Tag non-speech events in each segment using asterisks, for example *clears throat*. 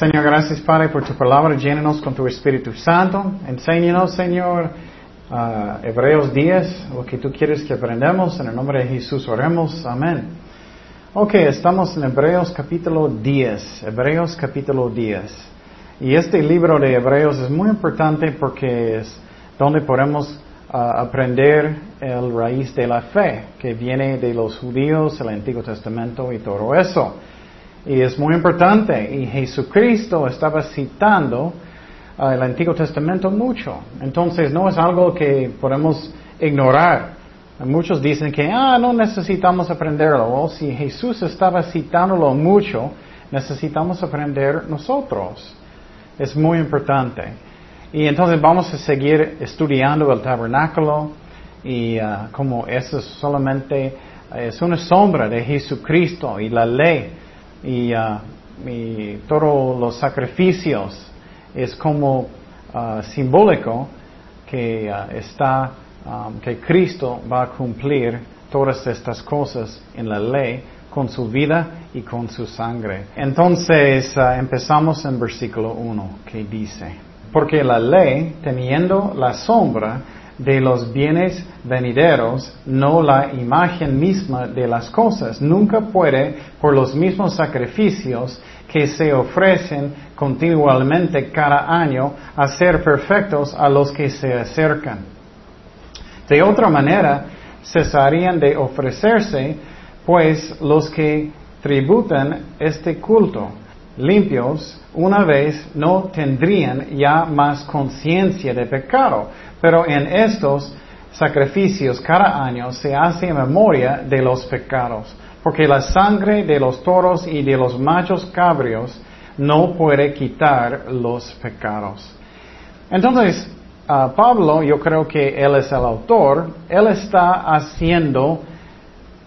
Señor, gracias Padre por tu palabra. Llénanos con tu Espíritu Santo. Enséñanos, Señor, uh, Hebreos 10, lo que tú quieres que aprendamos. En el nombre de Jesús oremos. Amén. Ok, estamos en Hebreos capítulo 10. Hebreos capítulo 10. Y este libro de Hebreos es muy importante porque es donde podemos uh, aprender el raíz de la fe que viene de los judíos, el Antiguo Testamento y todo eso. Y es muy importante. Y Jesucristo estaba citando uh, el Antiguo Testamento mucho. Entonces no es algo que podemos ignorar. Muchos dicen que, ah, no necesitamos aprenderlo. Si Jesús estaba citándolo mucho, necesitamos aprender nosotros. Es muy importante. Y entonces vamos a seguir estudiando el tabernáculo y uh, como eso es solamente es una sombra de Jesucristo y la ley y, uh, todos los sacrificios es como uh, simbólico que uh, está um, que Cristo va a cumplir todas estas cosas en la ley con su vida y con su sangre. Entonces empezamos en versículo 1 que dice, porque la ley, teniendo la sombra de los bienes venideros, no la imagen misma de las cosas. Nunca puede, por los mismos sacrificios que se ofrecen continuamente cada año, hacer perfectos a los que se acercan. De otra manera, cesarían de ofrecerse, pues los que tributan este culto limpios, una vez no tendrían ya más conciencia de pecado, pero en estos sacrificios cada año se hace memoria de los pecados, porque la sangre de los toros y de los machos cabrios no puede quitar los pecados. Entonces, Pablo, yo creo que él es el autor, él está haciendo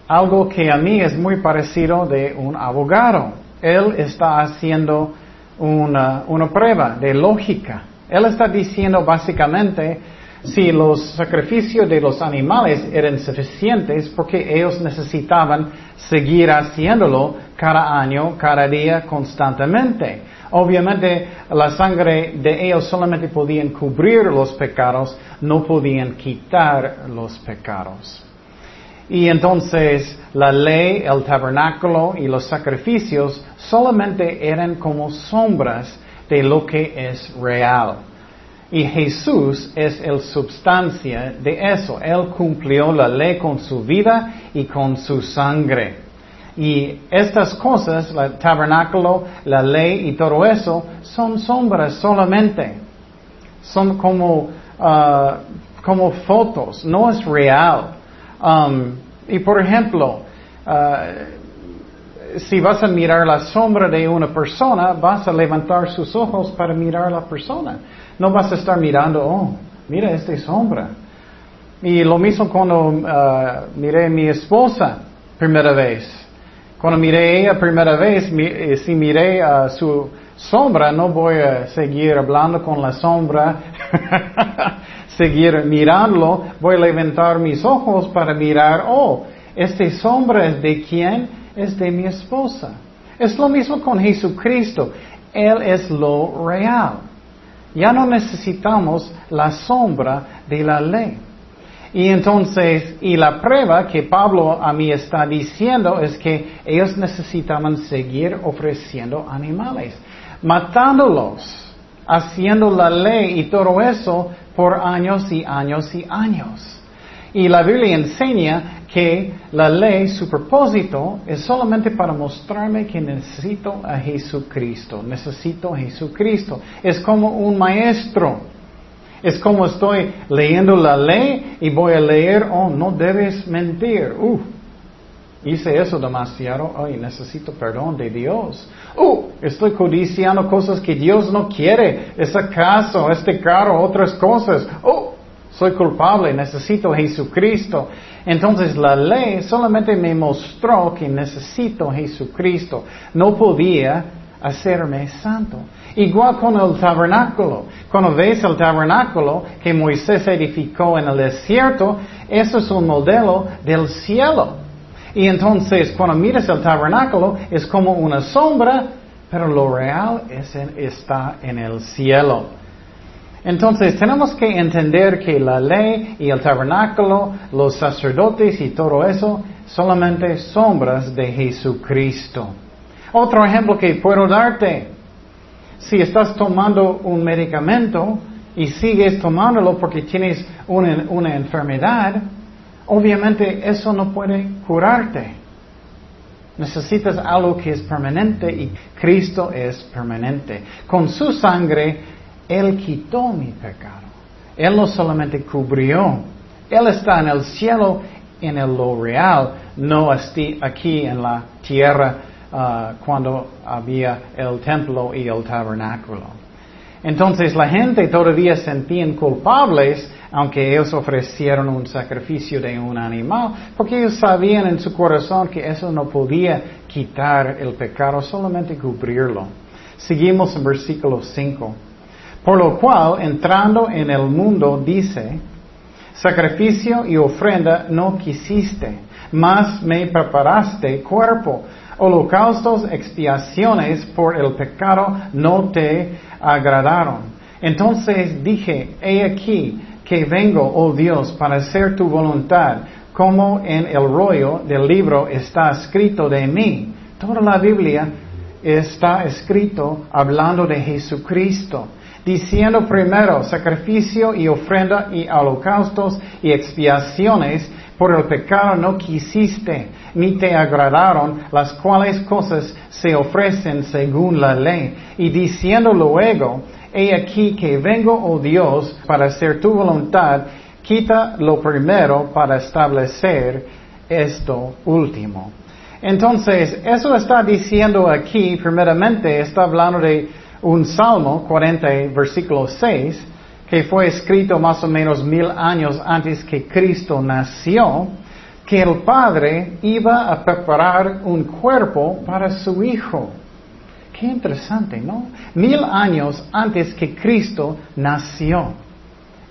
algo que a mí es muy parecido de un abogado. Él está haciendo una, prueba de lógica. Él está diciendo básicamente, si los sacrificios de los animales eran suficientes porque ellos necesitaban seguir haciéndolo cada año, cada día, constantemente. Obviamente la sangre de ellos solamente podían cubrir los pecados, no podían quitar los pecados. Y entonces la ley, el tabernáculo y los sacrificios solamente eran como sombras de lo que es real. Y Jesús es el substancia de eso. Él cumplió la ley con su vida y con su sangre. Y estas cosas, el tabernáculo, la ley y todo eso, son sombras solamente. Son como, uh, como fotos, no es real. Um, y por ejemplo, uh, si vas a mirar la sombra de una persona, vas a levantar sus ojos para mirar a la persona. No vas a estar mirando, oh, mira esta sombra. Y lo mismo cuando uh, miré a mi esposa primera vez. Cuando miré a ella primera vez, eh, si miré a su sombra, no voy a seguir hablando con la sombra, *laughs* seguir mirándolo, voy a levantar mis ojos para mirar, oh, esta sombra es de quién? Es de mi esposa. Es lo mismo con Jesucristo. Él es lo real. Ya no necesitamos la sombra de la ley. Y entonces, y la prueba que Pablo a mí está diciendo es que ellos necesitaban seguir ofreciendo animales, matándolos, haciendo la ley y todo eso por años y años y años. Y la Biblia enseña que la ley, su propósito, es solamente para mostrarme que necesito a Jesucristo. Necesito a Jesucristo. Es como un maestro. Es como estoy leyendo la ley y voy a leer, oh, no debes mentir. Uh, hice eso demasiado. Ay, necesito perdón de Dios. Uh, estoy codiciando cosas que Dios no quiere. Ese caso, este carro, otras cosas. Oh, soy culpable, necesito a Jesucristo. Entonces la ley solamente me mostró que necesito a Jesucristo. No podía hacerme santo. Igual con el tabernáculo. Cuando ves el tabernáculo que Moisés edificó en el desierto, eso es un modelo del cielo. Y entonces cuando miras el tabernáculo es como una sombra pero lo real es está en el cielo. Entonces tenemos que entender que la ley y el tabernáculo, los sacerdotes y todo eso, solamente sombras de Jesucristo. Otro ejemplo que puedo darte, si estás tomando un medicamento y sigues tomándolo porque tienes una enfermedad, obviamente eso no puede curarte. Necesitas algo que es permanente y Cristo es permanente. Con su sangre, Él quitó mi pecado. Él no solamente cubrió, Él está en el cielo, en el lo real, no aquí en la tierra ah, cuando había el templo y el tabernáculo. Entonces la gente todavía sentían culpables, aunque ellos ofrecieron un sacrificio de un animal, porque ellos sabían en su corazón que eso no podía quitar el pecado, solamente cubrirlo. Seguimos en versículo 5. Por lo cual, entrando en el mundo, dice, sacrificio y ofrenda no quisiste, mas me preparaste cuerpo holocaustos, expiaciones por el pecado no te agradaron. Entonces dije, he aquí que vengo, oh Dios, para hacer tu voluntad, como en el rollo del libro está escrito de mí. Toda la Biblia está escrito hablando de Jesucristo, diciendo primero sacrificio y ofrenda y holocaustos y expiaciones por el pecado no quisiste, ni te agradaron las cuales cosas se ofrecen según la ley. Y diciendo luego, he aquí que vengo, oh Dios, para hacer tu voluntad, quita lo primero para establecer esto último. Entonces, eso está diciendo aquí, primeramente, está hablando de un Salmo 40, versículo 6, que fue escrito más o menos mil años antes que Cristo nació, que el Padre iba a preparar un cuerpo para su Hijo. Qué interesante, ¿no? Mil años antes que Cristo nació.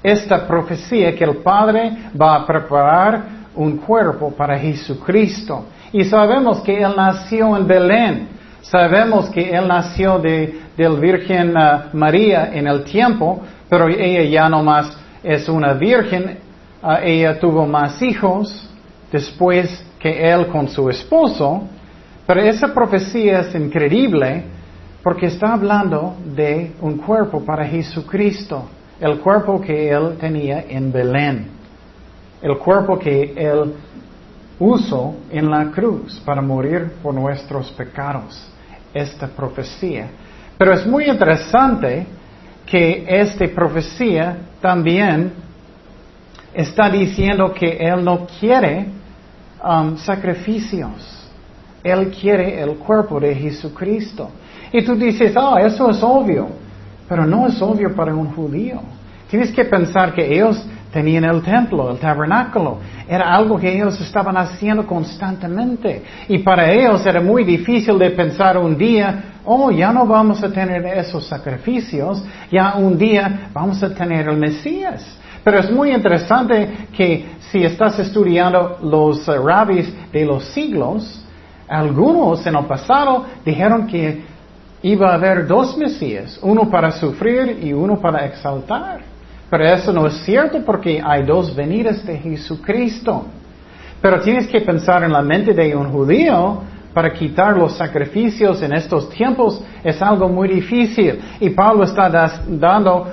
Esta profecía que el Padre va a preparar un cuerpo para Jesucristo. Y sabemos que Él nació en Belén. Sabemos que Él nació de, del Virgen uh, María en el tiempo, pero ella ya no más es una virgen, ah, ella tuvo más hijos después que él con su esposo, pero esa profecía es increíble porque está hablando de un cuerpo para Jesucristo, el cuerpo que él tenía en Belén, el cuerpo que él usó en la cruz para morir por nuestros pecados, esta profecía. Pero es muy interesante que esta profecía también está diciendo que Él no quiere um, sacrificios. Él quiere el cuerpo de Jesucristo. Y tú dices, oh, eso es obvio. Pero no es obvio para un judío. Tienes que pensar que ellos tenían el templo, el tabernáculo. Era algo que ellos estaban haciendo constantemente. Y para ellos era muy difícil de pensar un día, oh, ya no vamos a tener esos sacrificios, ya un día vamos a tener el Mesías. Pero es muy interesante que si estás estudiando los uh, rabbis de los siglos, algunos en el pasado dijeron que iba a haber dos Mesías, uno para sufrir y uno para exaltar. Pero eso no es cierto porque hay dos venidas de Jesucristo. Pero tienes que pensar en la mente de un judío para quitar los sacrificios en estos tiempos es algo muy difícil. Y Pablo está dando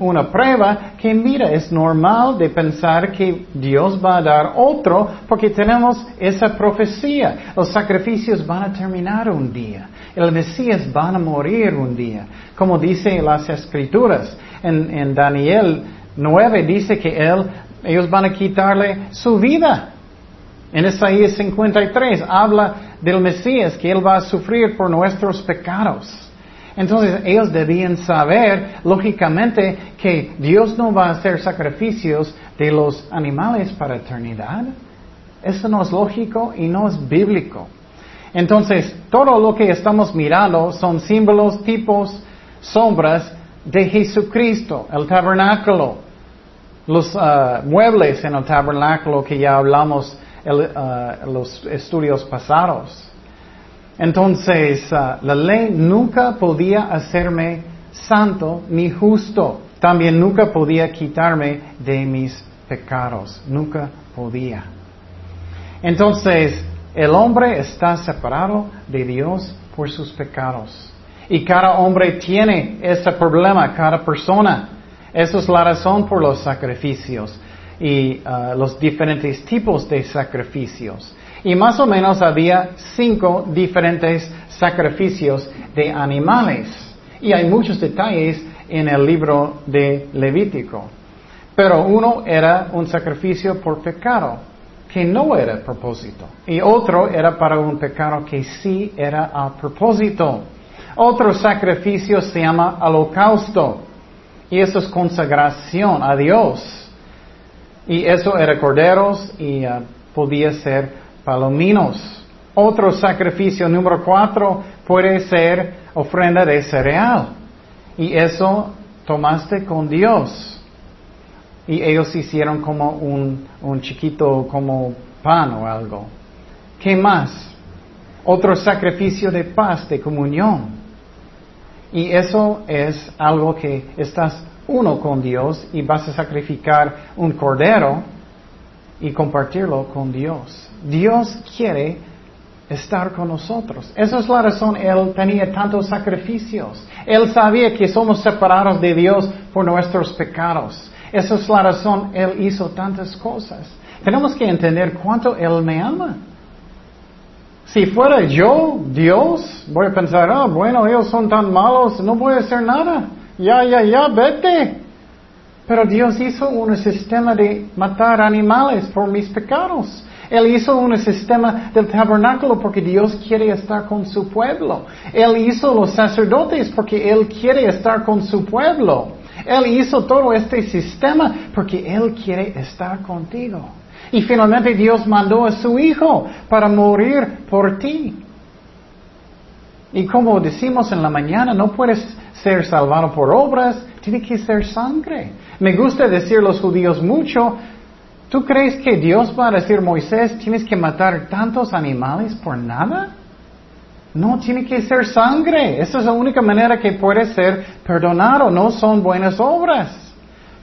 una prueba que mira, es normal de pensar que Dios va a dar otro porque tenemos esa profecía. Los sacrificios van a terminar un día. El Mesías van a morir un día, como dicen las escrituras en, Daniel 9 dice que él, ellos van a quitarle su vida. En Isaías 53 habla del Mesías, que Él va a sufrir por nuestros pecados. Entonces ellos debían saber, lógicamente, que Dios no va a hacer sacrificios de los animales para eternidad. Eso no es lógico y no es bíblico. Entonces, todo lo que estamos mirando son símbolos, tipos, sombras de Jesucristo, el tabernáculo, los uh, muebles en el tabernáculo que ya hablamos en uh, los estudios pasados. Entonces, uh, la ley nunca podía hacerme santo ni justo. También nunca podía quitarme de mis pecados. Nunca podía. Entonces, el hombre está separado de Dios por sus pecados. Y cada hombre tiene ese problema, cada persona. Esa es la razón por los sacrificios y uh, los diferentes tipos de sacrificios. Y más o menos había cinco diferentes sacrificios de animales. Y hay muchos detalles en el libro de Levítico. Pero uno era un sacrificio por pecado, que no era a propósito. Y otro era para un pecado que sí era a propósito. Otro sacrificio se llama holocausto. Y eso es consagración a Dios. Y eso era corderos y uh, podía ser palominos. Otro sacrificio número cuatro puede ser ofrenda de cereal. Y eso tomaste con Dios. Y ellos hicieron como un, un chiquito, como pan o algo. ¿Qué más? Otro sacrificio de paz, de comunión. Y eso es algo que estás uno con Dios y vas a sacrificar un cordero y compartirlo con Dios. Dios quiere estar con nosotros. Esa es la razón Él tenía tantos sacrificios. Él sabía que somos separados de Dios por nuestros pecados. Esa es la razón Él hizo tantas cosas. Tenemos que entender cuánto Él me ama. Si fuera yo, Dios, voy a pensar, ah, bueno, ellos son tan malos, no voy a hacer nada. Ya, ya, ya, vete. Pero Dios hizo un sistema de matar animales por mis pecados. Él hizo un sistema del tabernáculo porque Dios quiere estar con su pueblo. Él hizo los sacerdotes porque Él quiere estar con su pueblo. Él hizo todo este sistema porque Él quiere estar contigo. Y finalmente Dios mandó a su Hijo para morir por ti. Y como decimos en la mañana, no puedes ser salvado por obras, tiene que ser sangre. Me gusta decir los judíos mucho, ¿tú crees que Dios va a decir Moisés, tienes que matar tantos animales por nada? No, tiene que ser sangre. Esa es la única manera que puede ser perdonado. No son buenas obras.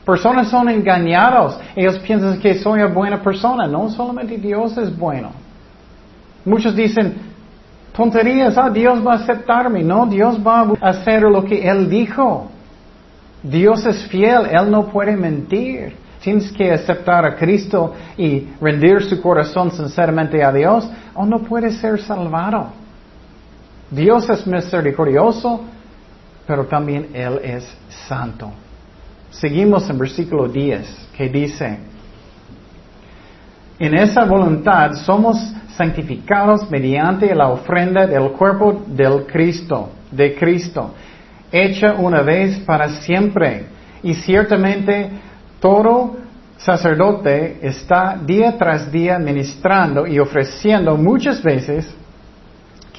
Personas son engañados. Ellos piensan que soy una buena persona. No solamente Dios es bueno. Muchos dicen, tonterías, ah, Dios va a aceptarme. No, Dios va a hacer lo que Él dijo. Dios es fiel, Él no puede mentir. Tienes que aceptar a Cristo y rendir su corazón sinceramente a Dios o no puede ser salvado. Dios es misericordioso, pero también Él es santo. Seguimos en versículo 10, que dice, en esa voluntad somos santificados mediante la ofrenda del cuerpo del Cristo, de Cristo, hecha una vez para siempre. Y ciertamente todo sacerdote está día tras día ministrando y ofreciendo muchas veces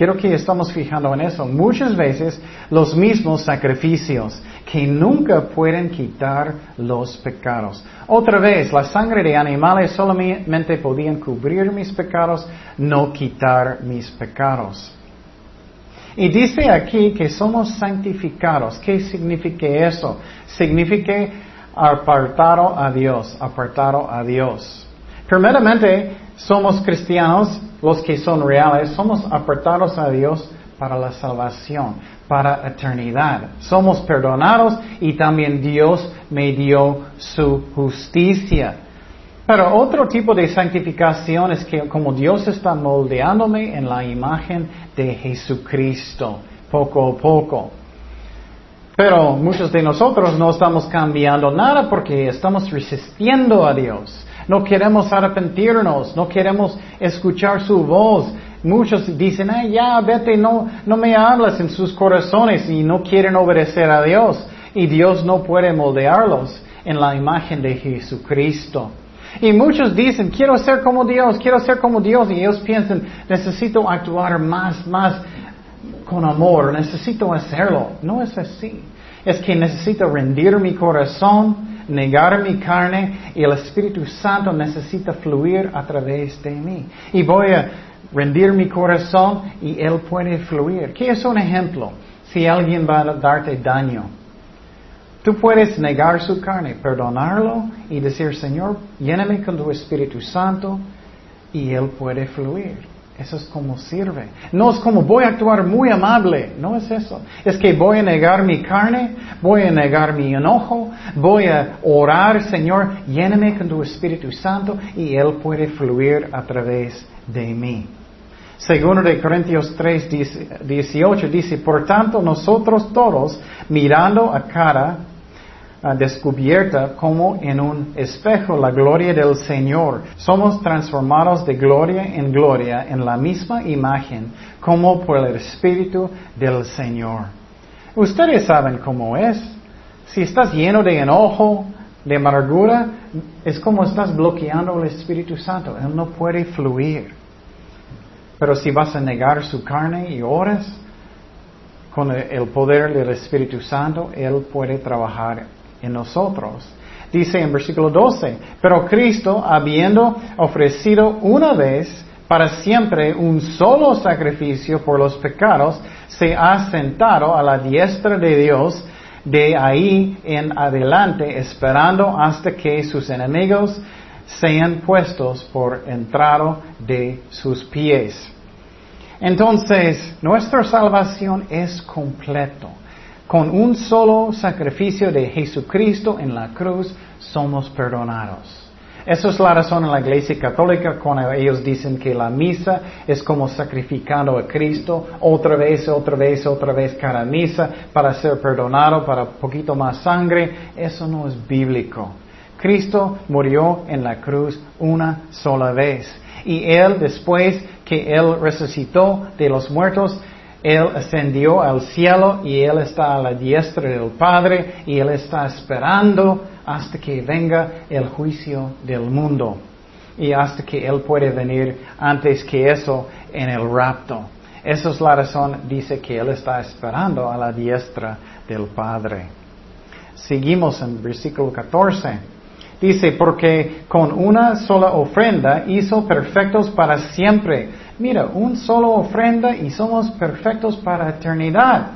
Quiero que estamos fijando en eso. Muchas veces los mismos sacrificios que nunca pueden quitar los pecados. Otra vez, la sangre de animales solamente podían cubrir mis pecados, no quitar mis pecados. Y dice aquí que somos santificados. ¿Qué significa eso? Significa apartado a Dios, apartado a Dios. Primeramente, somos cristianos, los que son reales, somos apartados a Dios para la salvación, para eternidad. Somos perdonados y también Dios me dio su justicia. Pero otro tipo de santificación es que como Dios está moldeándome en la imagen de Jesucristo, poco a poco. Pero muchos de nosotros no estamos cambiando nada porque estamos resistiendo a Dios. No queremos arrepentirnos, no queremos escuchar su voz. Muchos dicen, ay, ya, vete, no, no me hablas en sus corazones y no quieren obedecer a Dios. Y Dios no puede moldearlos en la imagen de Jesucristo. Y muchos dicen, quiero ser como Dios, quiero ser como Dios. Y ellos piensan, necesito actuar más, más con amor, necesito hacerlo. No es así. Es que necesito rendir mi corazón, negar mi carne y el Espíritu Santo necesita fluir a través de mí. Y voy a rendir mi corazón y Él puede fluir. ¿Qué es un ejemplo? Si alguien va a darte daño, tú puedes negar su carne, perdonarlo y decir, Señor, lléname con tu Espíritu Santo y Él puede fluir. Eso es como sirve. No es como voy a actuar muy amable. No es eso. Es que voy a negar mi carne, voy a negar mi enojo, voy a orar, Señor, lléname con tu Espíritu Santo y Él puede fluir a través de mí. Segundo de Corintios 3, 18 dice, por tanto nosotros todos, mirando a cara descubierta como en un espejo la gloria del Señor. Somos transformados de gloria en gloria en la misma imagen como por el Espíritu del Señor. Ustedes saben cómo es. Si estás lleno de enojo, de amargura, es como estás bloqueando el Espíritu Santo. Él no puede fluir. Pero si vas a negar su carne y oras, con el poder del Espíritu Santo, Él puede trabajar en nosotros. Dice en versículo 12, pero Cristo, habiendo ofrecido una vez para siempre un solo sacrificio por los pecados, se ha sentado a la diestra de Dios de ahí en adelante, esperando hasta que sus enemigos sean puestos por entrado de sus pies. Entonces, nuestra salvación es completo. Con un solo sacrificio de Jesucristo en la cruz somos perdonados. Esa es la razón en la Iglesia Católica cuando ellos dicen que la misa es como sacrificando a Cristo otra vez, otra vez, otra vez cada misa para ser perdonado, para poquito más sangre. Eso no es bíblico. Cristo murió en la cruz una sola vez. Y Él, después que Él resucitó de los muertos, él ascendió al cielo y Él está a la diestra del Padre y Él está esperando hasta que venga el juicio del mundo y hasta que Él puede venir antes que eso en el rapto. Esa es la razón, dice que Él está esperando a la diestra del Padre. Seguimos en versículo 14. Dice, porque con una sola ofrenda hizo perfectos para siempre Mira, un solo ofrenda y somos perfectos para eternidad.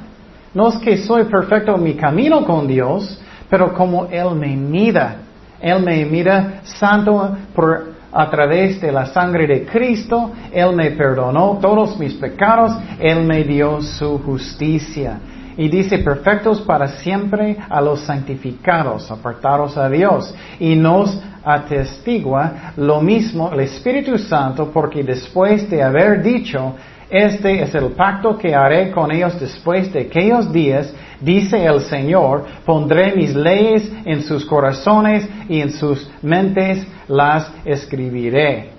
No es que soy perfecto en mi camino con Dios, pero como Él me mira. Él me mira santo por, a través de la sangre de Cristo. Él me perdonó todos mis pecados. Él me dio su justicia. Y dice, perfectos para siempre a los santificados, apartados a Dios. Y nos atestigua lo mismo el Espíritu Santo, porque después de haber dicho, este es el pacto que haré con ellos después de aquellos días, dice el Señor, pondré mis leyes en sus corazones y en sus mentes las escribiré.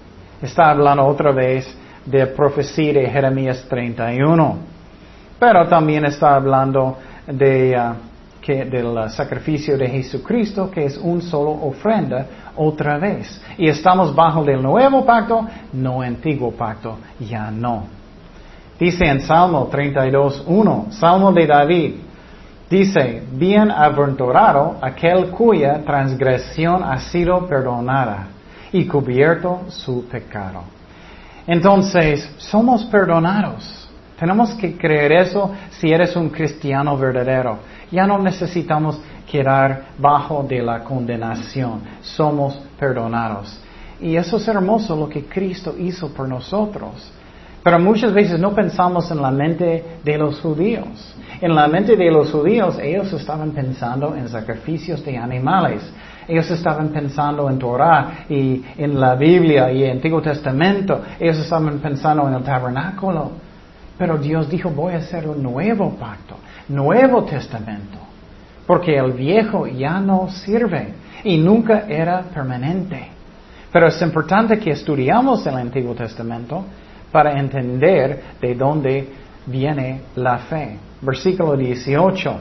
Está hablando otra vez de profecía de Jeremías 31. Pero también está hablando de, uh, que, del sacrificio de Jesucristo, que es un solo ofrenda otra vez. Y estamos bajo el nuevo pacto, no antiguo pacto, ya no. Dice en Salmo 32.1, Salmo de David, dice, bienaventurado aquel cuya transgresión ha sido perdonada y cubierto su pecado. Entonces, somos perdonados. Tenemos que creer eso si eres un cristiano verdadero. Ya no necesitamos quedar bajo de la condenación. Somos perdonados. Y eso es hermoso lo que Cristo hizo por nosotros. Pero muchas veces no pensamos en la mente de los judíos. En la mente de los judíos ellos estaban pensando en sacrificios de animales. Ellos estaban pensando en Torah y en la Biblia y el Antiguo Testamento. Ellos estaban pensando en el tabernáculo. Pero Dios dijo, voy a hacer un nuevo pacto, nuevo testamento, porque el viejo ya no sirve y nunca era permanente. Pero es importante que estudiamos el Antiguo Testamento para entender de dónde viene la fe. Versículo 18.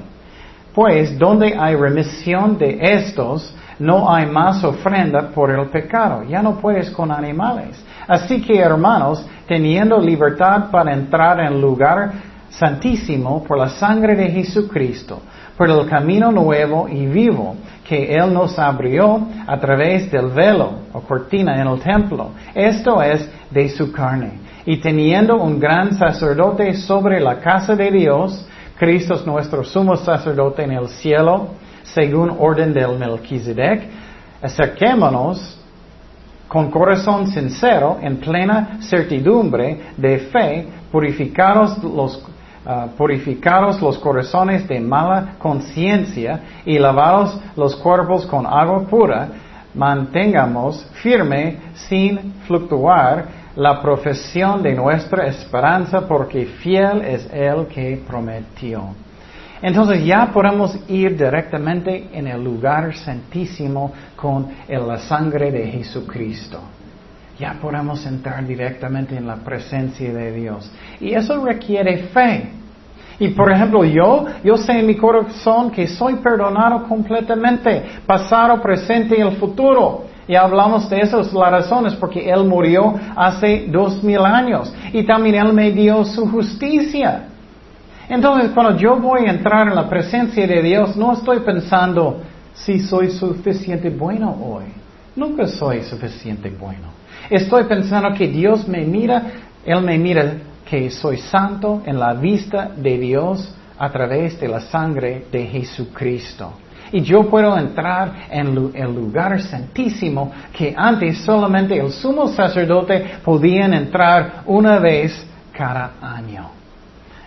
Pues donde hay remisión de estos, no hay más ofrenda por el pecado. Ya no puedes con animales. Así que, hermanos, teniendo libertad para entrar en el lugar santísimo por la sangre de Jesucristo, por el camino nuevo y vivo que Él nos abrió a través del velo o cortina en el templo. Esto es de su carne. Y teniendo un gran sacerdote sobre la casa de Dios, Cristo es nuestro sumo sacerdote en el cielo, según orden del Melquisedec, acerquémonos con corazón sincero, en plena certidumbre de fe, purificados los, purificados los corazones de mala conciencia y lavados los cuerpos con agua pura, mantengamos firme sin fluctuar la profesión de nuestra esperanza porque fiel es el que prometió. Entonces ya podemos ir directamente en el lugar santísimo con la sangre de Jesucristo. Ya podemos entrar directamente en la presencia de Dios. Y eso requiere fe. Y por ejemplo, yo, yo sé en mi corazón que soy perdonado completamente, pasado, presente y el futuro. Y hablamos de esas las razones porque Él murió hace dos mil años y también Él me dio su justicia. Entonces, cuando yo voy a entrar en la presencia de Dios, no estoy pensando si soy suficiente bueno hoy. Nunca soy suficiente bueno. Estoy pensando que Dios me mira, Él me mira que soy santo en la vista de Dios a través de la sangre de Jesucristo. Y yo puedo entrar en el lugar santísimo que antes solamente el sumo sacerdote podía entrar una vez cada año.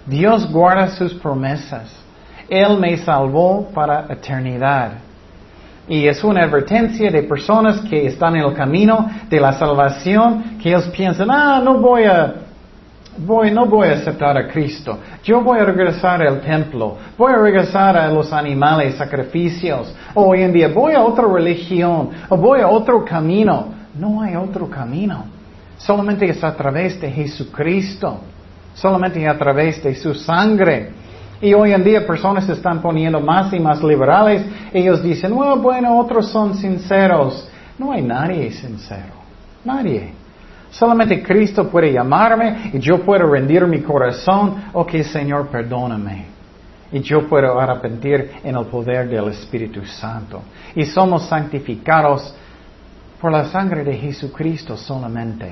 Dios guarda sus promesas. Él me salvó para eternidad. Y es una advertencia de personas que están en el camino de la salvación, que ellos piensan, ah, no voy a, voy, no voy a aceptar a Cristo. Yo voy a regresar al templo. Voy a regresar a los animales, sacrificios. O hoy en día voy a otra religión. O voy a otro camino. No hay otro camino. Solamente es a través de Jesucristo solamente a través de su sangre. Y hoy en día personas se están poniendo más y más liberales. Ellos dicen, bueno, otros son sinceros. No hay nadie sincero. Nadie. Solamente Cristo puede llamarme y yo puedo rendir mi corazón. Ok, Señor, perdóname. Y yo puedo arrepentir en el poder del Espíritu Santo. Y somos santificados por la sangre de Jesucristo solamente.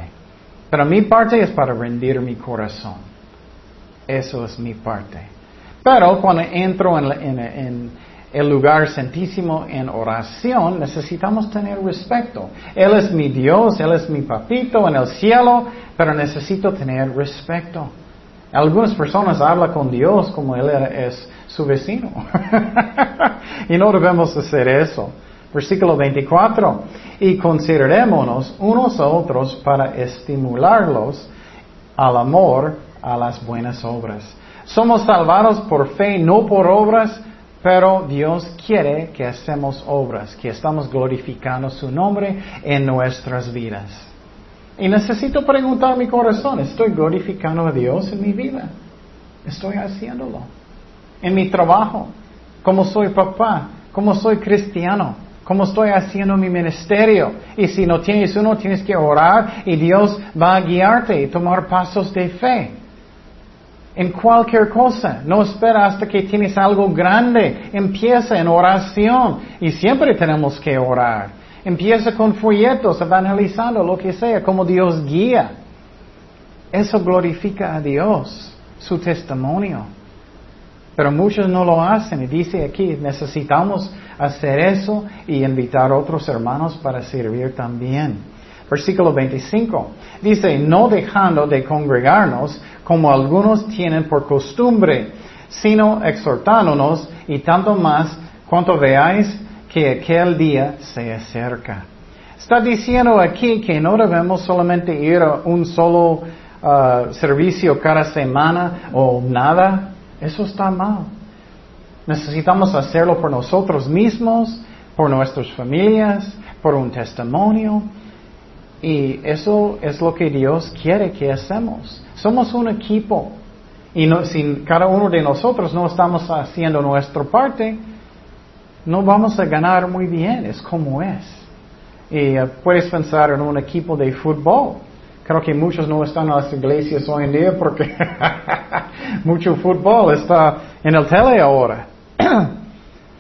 Pero mi parte es para rendir mi corazón. Eso es mi parte. Pero cuando entro en, el lugar santísimo en oración, necesitamos tener respeto. Él es mi Dios, Él es mi papito en el cielo, pero necesito tener respeto. Algunas personas hablan con Dios como Él es su vecino. *laughs* y no debemos hacer eso. Versículo 24. Y considerémonos unos a otros para estimularlos al amor a las buenas obras. Somos salvados por fe, no por obras, pero Dios quiere que hacemos obras, que estamos glorificando su nombre en nuestras vidas. Y necesito preguntar mi corazón, ¿estoy glorificando a Dios en mi vida? Estoy haciéndolo. En mi trabajo, como soy papá, como soy cristiano, como estoy haciendo mi ministerio. Y si no tienes uno, tienes que orar y Dios va a guiarte y tomar pasos de fe en cualquier cosa. No espera hasta que tienes algo grande. Empieza en oración. Y siempre tenemos que orar. Empieza con folletos, evangelizando, lo que sea, como Dios guía. Eso glorifica a Dios, su testimonio. Pero muchos no lo hacen y dice aquí, necesitamos hacer eso y invitar a otros hermanos para servir también. Versículo 25. Dice, no dejando de congregarnos como algunos tienen por costumbre, sino exhortándonos y tanto más cuanto veáis que aquel día se acerca. Está diciendo aquí que no debemos solamente ir a un solo uh, servicio cada semana o nada. Eso está mal. Necesitamos hacerlo por nosotros mismos, por nuestras familias, por un testimonio. Y eso es lo que Dios quiere que hacemos. Somos un equipo. Y no, si cada uno de nosotros no estamos haciendo nuestra parte, no vamos a ganar muy bien. Es como es. Y uh, puedes pensar en un equipo de fútbol. Creo que muchos no están en las iglesias hoy en día porque *laughs* mucho fútbol está en el tele ahora. *clears throat*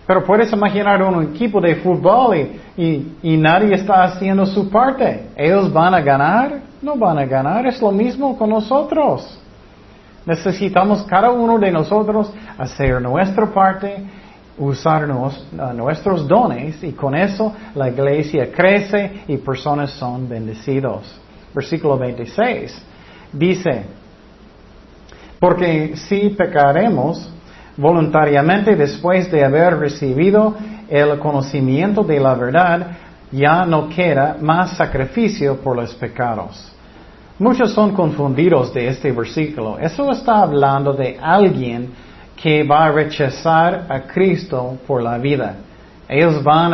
Pero puedes imaginar un equipo de fútbol y, nadie está haciendo su parte. ¿Ellos van a ganar? no van a ganar. Es lo mismo con nosotros. Necesitamos cada uno de nosotros hacer nuestra parte, usar nuestros dones y con eso la iglesia crece y personas son bendecidos. Versículo 26 dice, porque si pecaremos voluntariamente después de haber recibido el conocimiento de la verdad, ya no queda más sacrificio por los pecados. Muchos son confundidos de este versículo. Eso está hablando de alguien que va a rechazar a Cristo por la vida. Ellos van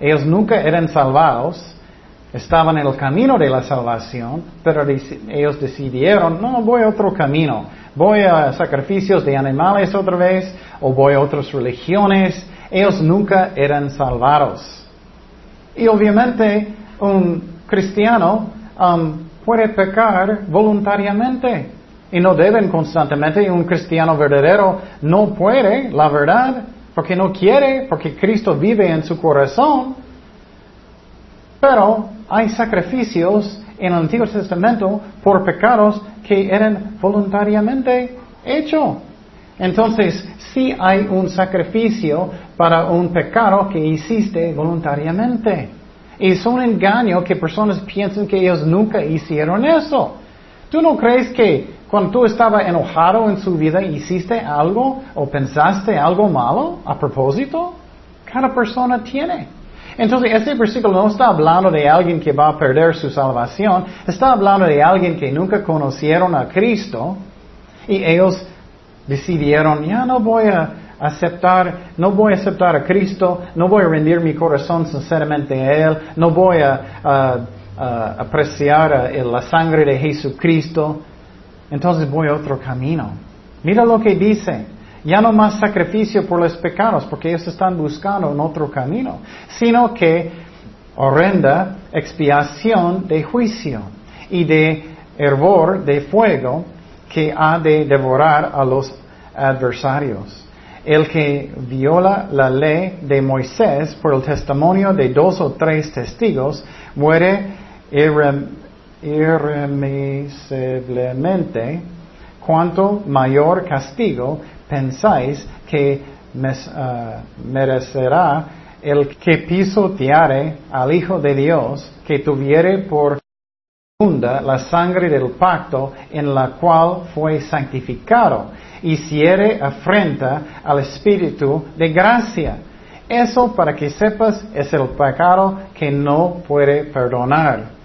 ellos nunca eran salvados, estaban en el camino de la salvación, pero ellos decidieron, no, voy a otro camino, voy a sacrificios de animales otra vez, o voy a otras religiones. Ellos nunca eran salvados. Y obviamente un cristiano um, puede pecar voluntariamente y no deben constantemente. Un cristiano verdadero no puede, la verdad, porque no quiere, porque Cristo vive en su corazón. Pero hay sacrificios en el Antiguo Testamento por pecados que eran voluntariamente hechos. Entonces, sí hay un sacrificio para un pecado que hiciste voluntariamente. Es un engaño que personas piensan que ellos nunca hicieron eso. ¿Tú no crees que cuando tú estabas enojado en su vida hiciste algo o pensaste algo malo a propósito? Cada persona tiene. Entonces, este versículo no está hablando de alguien que va a perder su salvación, está hablando de alguien que nunca conocieron a Cristo y ellos decidieron, ya no voy a aceptar, no voy a aceptar a Cristo, no voy a rendir mi corazón sinceramente a Él, no voy a, apreciar la sangre de Jesucristo, entonces voy a otro camino. Mira lo que dice. Ya no más sacrificio por los pecados, porque ellos están buscando otro camino, sino que horrenda expiación de juicio y de hervor de fuego que ha de devorar a los adversarios. El que viola la ley de Moisés por el testimonio de dos o tres testigos muere irremisiblemente. Cuanto mayor castigo pensáis que ah, merecerá el que pisoteare al Hijo de Dios, que tuviere por la sangre del pacto en la cual fue santificado hiciere afrenta al Espíritu de gracia. Eso, para que sepas, es el pecado que no puede perdonar.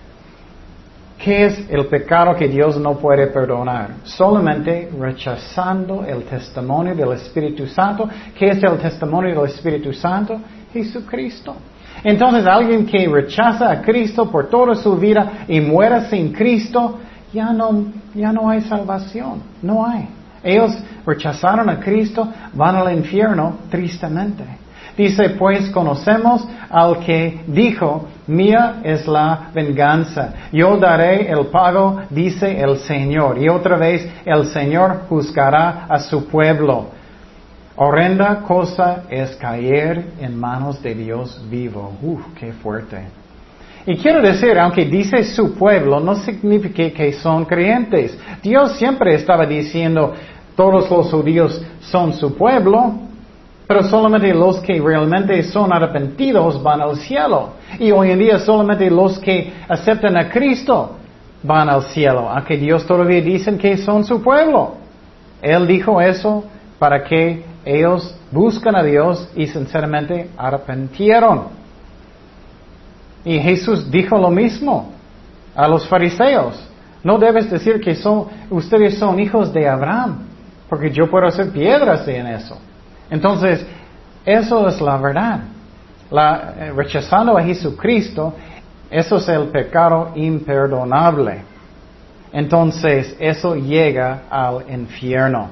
¿Qué es el pecado que Dios no puede perdonar? Solamente rechazando el testimonio del Espíritu Santo. ¿Qué es el testimonio del Espíritu Santo? Jesucristo. Entonces alguien que rechaza a Cristo por toda su vida y muera sin Cristo, ya no, ya no hay salvación. No hay. Ellos rechazaron a Cristo, van al infierno tristemente. Dice, pues conocemos al que dijo, mía es la venganza, yo daré el pago, dice el Señor. Y otra vez, el Señor juzgará a su pueblo. Horrenda cosa es caer en manos de Dios vivo. Uf, qué fuerte. Y quiero decir, aunque dice su pueblo, no significa que son creyentes. Dios siempre estaba diciendo, todos los judíos son su pueblo, pero solamente los que realmente son arrepentidos van al cielo. Y hoy en día solamente los que aceptan a Cristo van al cielo, aunque Dios todavía dice que son su pueblo. Él dijo eso para que ellos buscan a Dios y sinceramente arrepentieron. Y Jesús dijo lo mismo a los fariseos. No debes decir que son, ustedes son hijos de Abraham. Porque yo puedo hacer piedras en eso. Entonces, eso es la verdad. La, eh, rechazando a Jesucristo, eso es el pecado imperdonable. Entonces, eso llega al infierno.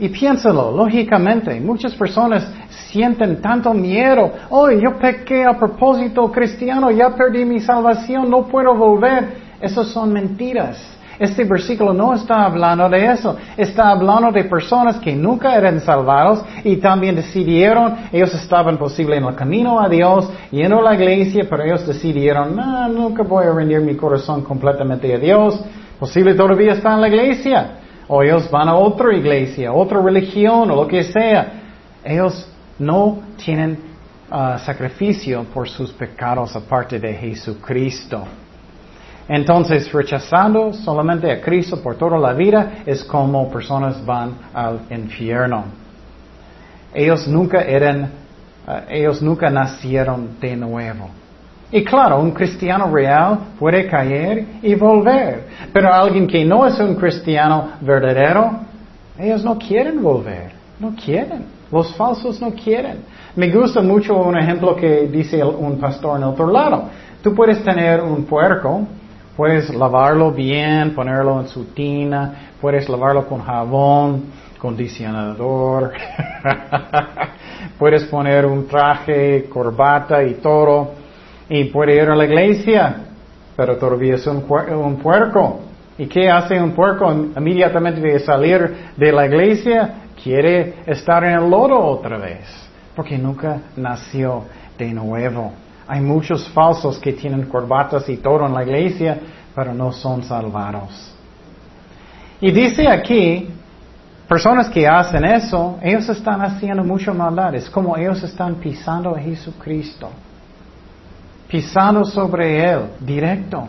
Y piénsalo, lógicamente, muchas personas sienten tanto miedo. Oh, yo pequé a propósito cristiano, ya perdí mi salvación, no puedo volver. Esas son mentiras. Este versículo no está hablando de eso. Está hablando de personas que nunca eran salvados y también decidieron, ellos estaban posible en el camino a Dios, yendo a la iglesia, pero ellos decidieron, no, nunca voy a rendir mi corazón completamente a Dios. Posible todavía está en la iglesia. O ellos van a otra iglesia, otra religión o lo que sea. Ellos no tienen uh, sacrificio por sus pecados aparte de Jesucristo. Entonces, rechazando solamente a Cristo por toda la vida es como personas van al infierno. Ellos nunca eran, uh, ellos nunca nacieron de nuevo. Y claro, un cristiano real puede caer y volver, pero alguien que no es un cristiano verdadero, ellos no quieren volver, no quieren. Los falsos no quieren. Me gusta mucho un ejemplo que dice un pastor en otro lado. Tú puedes tener un puerco, puedes lavarlo bien, ponerlo en su tina, puedes lavarlo con jabón, condicionador, *laughs* puedes poner un traje, corbata y todo y puede ir a la iglesia, pero todavía es un, puerco. ¿Y qué hace un puerco inmediatamente de salir de la iglesia? Quiere estar en el lodo otra vez, porque nunca nació de nuevo. Hay muchos falsos que tienen corbatas y todo en la iglesia, pero no son salvados. Y dice aquí, personas que hacen eso, ellos están haciendo mucho maldad. Es como ellos están pisando a Jesucristo pisando sobre él, directo.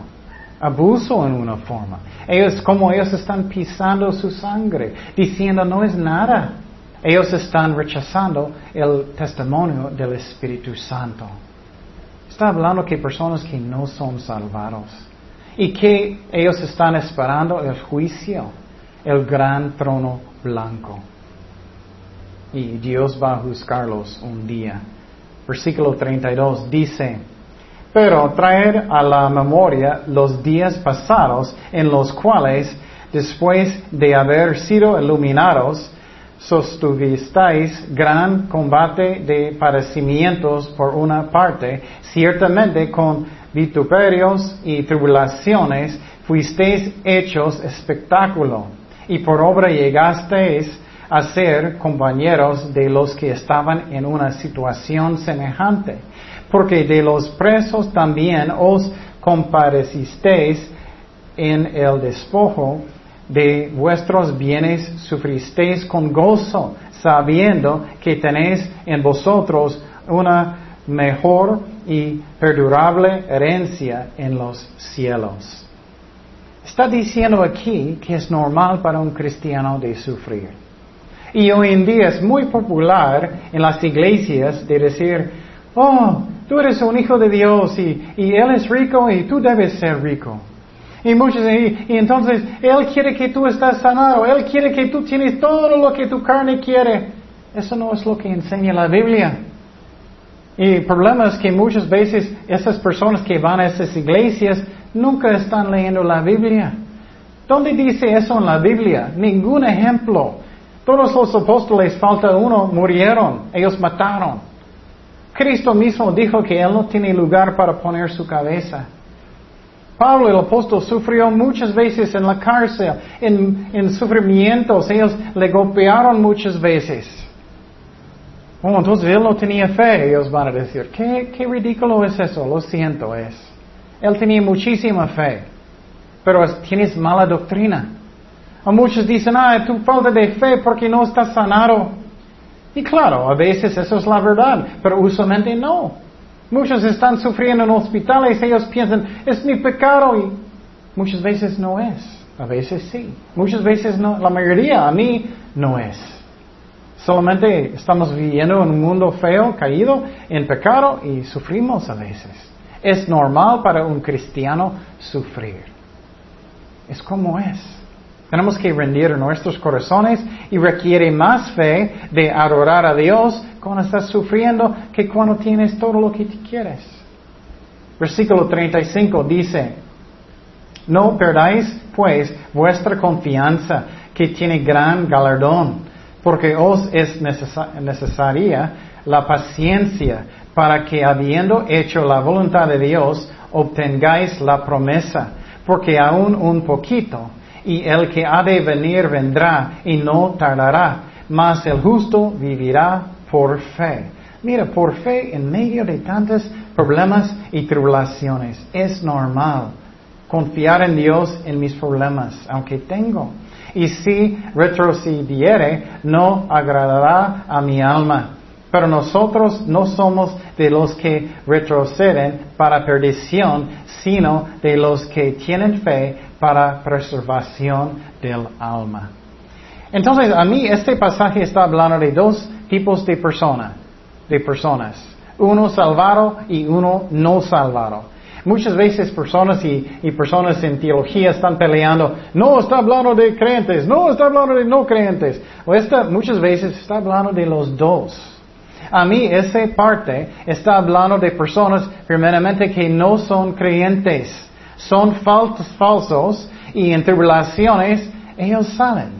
Abuso en una forma. Ellos, como ellos están pisando su sangre, diciendo no es nada. Ellos están rechazando el testimonio del Espíritu Santo. Está hablando que personas que no son salvados y que ellos están esperando el juicio, el gran trono blanco. Y Dios va a juzgarlos un día. Versículo 32 dice, pero traer a la memoria los días pasados en los cuales, después de haber sido iluminados, sostuvisteis gran combate de padecimientos por una parte, ciertamente con vituperios y tribulaciones fuisteis hechos espectáculo, y por obra llegasteis a ser compañeros de los que estaban en una situación semejante. Porque de los presos también os compadecisteis en el despojo de vuestros bienes, sufristeis con gozo, sabiendo que tenéis en vosotros una mejor y perdurable herencia en los cielos. Está diciendo aquí que es normal para un cristiano de sufrir. Y hoy en día es muy popular en las iglesias de decir, oh, tú eres un hijo de Dios y, Él es rico y tú debes ser rico. Y muchos, y, entonces Él quiere que tú estés sanado, Él quiere que tú tienes todo lo que tu carne quiere. Eso no es lo que enseña la Biblia. Y el problema es que muchas veces esas personas que van a esas iglesias nunca están leyendo la Biblia. ¿Dónde dice eso en la Biblia? Ningún ejemplo. Todos los apóstoles, falta uno, murieron, ellos mataron. Cristo mismo dijo que Él no tiene lugar para poner su cabeza. Pablo el apóstol sufrió muchas veces en la cárcel, en, sufrimientos, ellos le golpearon muchas veces. Oh, entonces él no tenía fe, ellos van a decir, ¿qué, qué ridículo es eso? Lo siento, es. Él tenía muchísima fe, pero tienes mala doctrina. A muchos dicen, ah, tu falta de fe porque no estás sanado. Y claro, a veces eso es la verdad, pero usualmente no. Muchos están sufriendo en hospitales, ellos piensan, es mi pecado y muchas veces no es. A veces sí. Muchas veces no, la mayoría a mí no es. Solamente estamos viviendo en un mundo feo, caído en pecado y sufrimos a veces. Es normal para un cristiano sufrir. Es como es. Tenemos que rendir nuestros corazones y requiere más fe de adorar a Dios cuando estás sufriendo que cuando tienes todo lo que quieres. Versículo 35 dice, no perdáis pues vuestra confianza que tiene gran galardón, porque os es necesaria la paciencia para que habiendo hecho la voluntad de Dios obtengáis la promesa, porque aún un poquito y el que ha de venir vendrá y no tardará, mas el justo vivirá por fe. Mira, por fe en medio de tantos problemas y tribulaciones. Es normal confiar en Dios en mis problemas, aunque tengo. Y si retrocediere, no agradará a mi alma. Pero nosotros no somos de los que retroceden para perdición, sino de los que tienen fe para preservación del alma. Entonces, a mí este pasaje está hablando de dos tipos de personas, de personas. Uno salvado y uno no salvado. Muchas veces personas y, personas en teología están peleando, no está hablando de creyentes, no está hablando de no creyentes. O esta, muchas veces está hablando de los dos. A mí esa parte está hablando de personas primeramente que no son creyentes, son falsos y en tribulaciones ellos salen,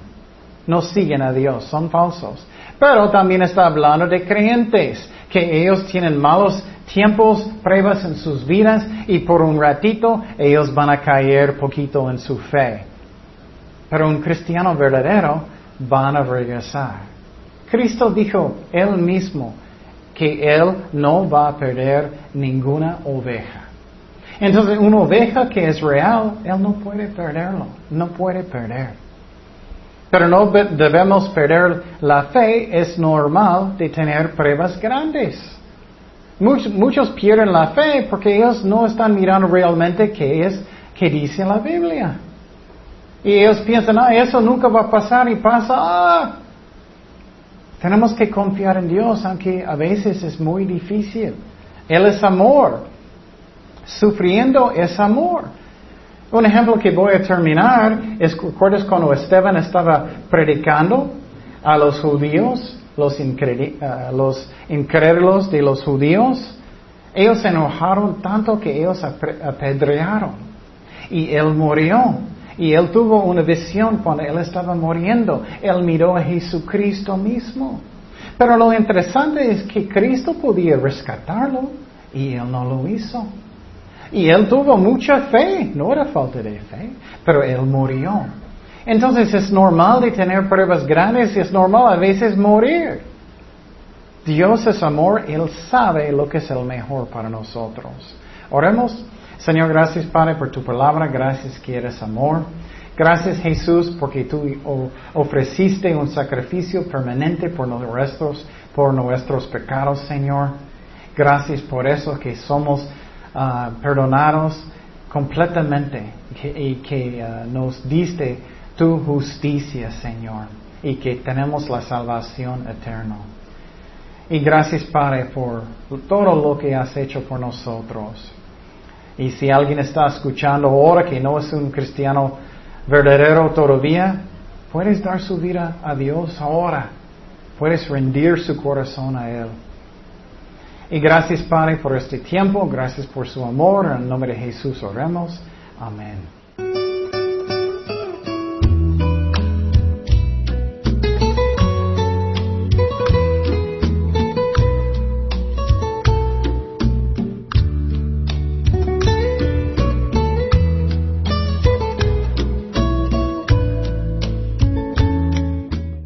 no siguen a Dios, son falsos. Pero también está hablando de creyentes, que ellos tienen malos tiempos, pruebas en sus vidas y por un ratito ellos van a caer poquito en su fe. Pero un cristiano verdadero van a regresar. Cristo dijo él mismo que él no va a perder ninguna oveja. Entonces, una oveja que es real, él no puede perderlo, no puede perder. Pero no debemos perder la fe, es normal de tener pruebas grandes. Muchos, pierden la fe porque ellos no están mirando realmente qué es que dice la Biblia. Y ellos piensan, ah, eso nunca va a pasar y pasa, ah, tenemos que confiar en Dios, aunque a veces es muy difícil. Él es amor. Sufriendo es amor. Un ejemplo que voy a terminar es, ¿recuerdas cuando Esteban estaba predicando a los judíos, los, los incrédulos de los judíos? Ellos se enojaron tanto que ellos apedrearon. Y él murió. Y él tuvo una visión cuando él estaba muriendo. Él miró a Jesucristo mismo. Pero lo interesante es que Cristo podía rescatarlo y él no lo hizo. Y él tuvo mucha fe, no era falta de fe, pero él murió. Entonces es normal de tener pruebas grandes y es normal a veces morir. Dios es amor, Él sabe lo que es el mejor para nosotros. Oremos. Señor, gracias Padre por tu palabra, gracias que eres amor. Gracias Jesús porque tú ofreciste un sacrificio permanente por nuestros, por nuestros pecados, Señor. Gracias por eso que somos ah, perdonados completamente y que ah, nos diste tu justicia, Señor, y que tenemos la salvación eterna. Y gracias, Padre, por todo lo que has hecho por nosotros. Y si alguien está escuchando ahora que no es un cristiano verdadero todavía, puedes dar su vida a Dios ahora. Puedes rendir su corazón a Él. Y gracias Padre por este tiempo, gracias por su amor. En nombre de Jesús oremos. Amén.